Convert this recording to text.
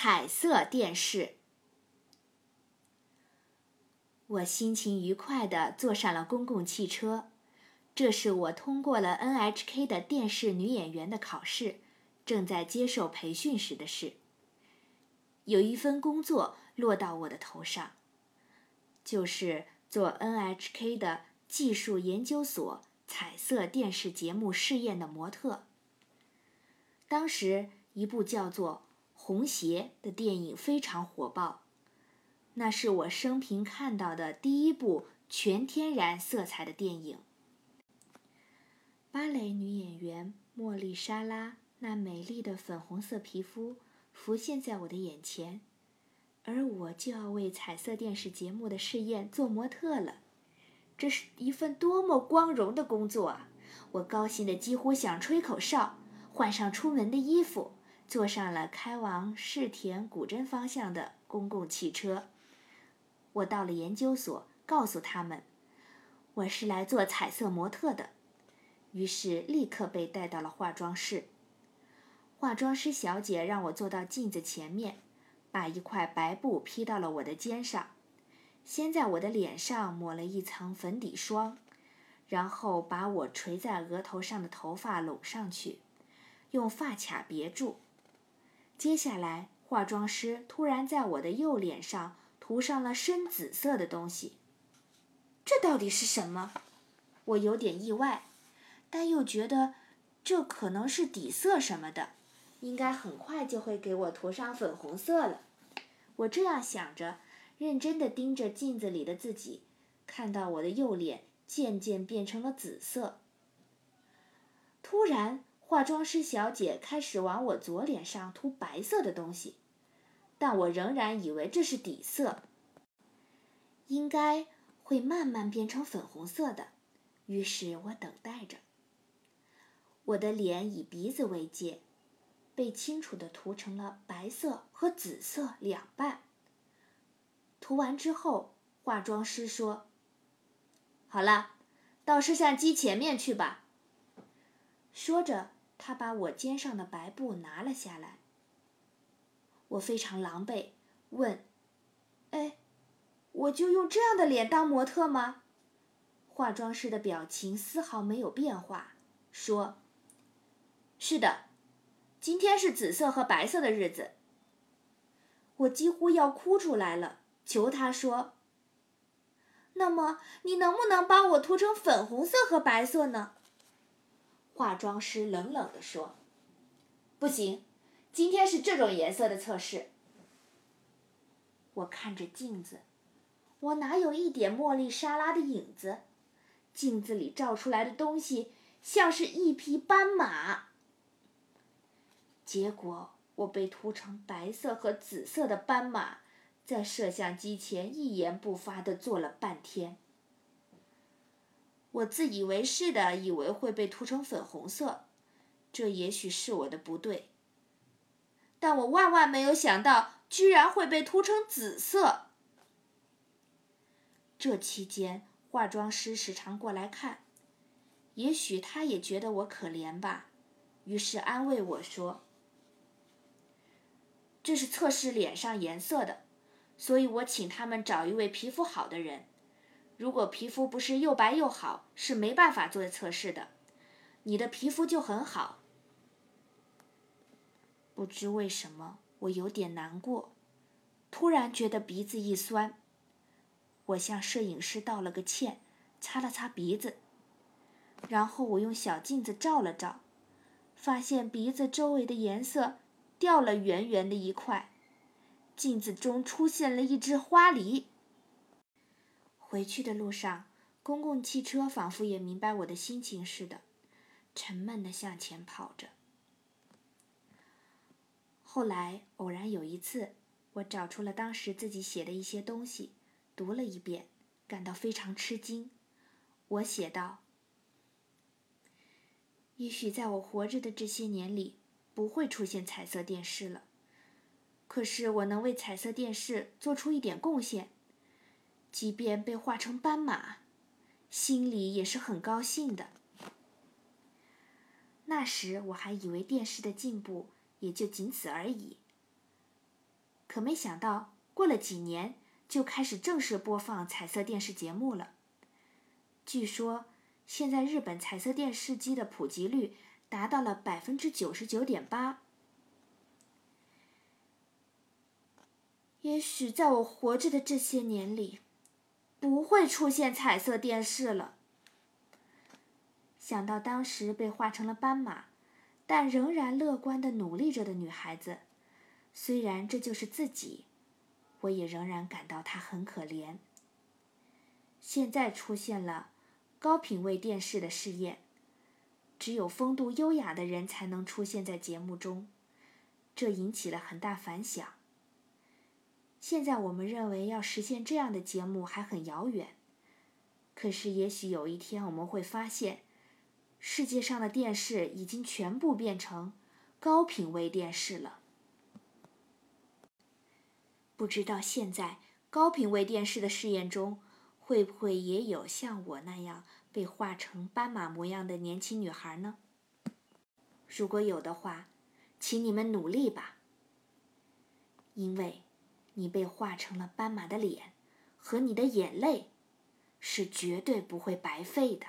彩色电视。我心情愉快地坐上了公共汽车，这是我通过了 NHK 的电视女演员的考试，正在接受培训时的事。有一份工作落到我的头上，就是做 NHK 的技术研究所彩色电视节目试验的模特。当时，一部叫做《红鞋》的电影非常火爆。那是我生平看到的第一部全天然色彩的电影。芭蕾女演员莫莉莎拉那美丽的粉红色皮肤浮现在我的眼前，而我就要为彩色电视节目的试验做模特了。这是一份多么光荣的工作啊！我高兴的几乎想吹口哨，换上出门的衣服，坐上了开往世田古镇方向的公共汽车。我到了研究所，告诉他们我是来做彩色模特的，于是立刻被带到了化妆室。化妆师小姐让我坐到镜子前面，把一块白布披到了我的肩上，先在我的脸上抹了一层粉底霜，然后把我垂在额头上的头发拢上去，用发卡别住。接下来，化妆师突然在我的右脸上。涂上了深紫色的东西，这到底是什么？我有点意外，但又觉得这可能是底色什么的，应该很快就会给我涂上粉红色了。我这样想着，认真的盯着镜子里的自己，看到我的右脸渐渐变成了紫色。突然，化妆师小姐开始往我左脸上涂白色的东西。但我仍然以为这是底色，应该会慢慢变成粉红色的。于是我等待着。我的脸以鼻子为界，被清楚地涂成了白色和紫色两半。涂完之后，化妆师说：“好了，到摄像机前面去吧。”说着，他把我肩上的白布拿了下来。我非常狼狈，问：“哎，我就用这样的脸当模特吗？”化妆师的表情丝毫没有变化，说：“是的，今天是紫色和白色的日子。”我几乎要哭出来了，求他说：“那么你能不能帮我涂成粉红色和白色呢？”化妆师冷冷地说：“不行。”今天是这种颜色的测试。我看着镜子，我哪有一点茉莉莎拉的影子？镜子里照出来的东西像是一匹斑马。结果我被涂成白色和紫色的斑马，在摄像机前一言不发的坐了半天。我自以为是的以为会被涂成粉红色，这也许是我的不对。但我万万没有想到，居然会被涂成紫色。这期间，化妆师时常过来看，也许他也觉得我可怜吧，于是安慰我说：“这是测试脸上颜色的，所以我请他们找一位皮肤好的人。如果皮肤不是又白又好，是没办法做测试的。你的皮肤就很好。”不知为什么，我有点难过，突然觉得鼻子一酸。我向摄影师道了个歉，擦了擦鼻子，然后我用小镜子照了照，发现鼻子周围的颜色掉了圆圆的一块，镜子中出现了一只花梨。回去的路上，公共汽车仿佛也明白我的心情似的，沉闷地向前跑着。后来偶然有一次，我找出了当时自己写的一些东西，读了一遍，感到非常吃惊。我写道：“也许在我活着的这些年里，不会出现彩色电视了。可是我能为彩色电视做出一点贡献，即便被画成斑马，心里也是很高兴的。”那时我还以为电视的进步。也就仅此而已。可没想到，过了几年就开始正式播放彩色电视节目了。据说，现在日本彩色电视机的普及率达到了百分之九十九点八。也许在我活着的这些年里，不会出现彩色电视了。想到当时被画成了斑马，但仍然乐观的努力着的女孩子，虽然这就是自己，我也仍然感到她很可怜。现在出现了高品位电视的试验，只有风度优雅的人才能出现在节目中，这引起了很大反响。现在我们认为要实现这样的节目还很遥远，可是也许有一天我们会发现，世界上的电视已经全部变成高品位电视了。不知道现在高品位电视的试验中，会不会也有像我那样被画成斑马模样的年轻女孩呢？如果有的话，请你们努力吧，因为。你被画成了斑马的脸，和你的眼泪，是绝对不会白费的。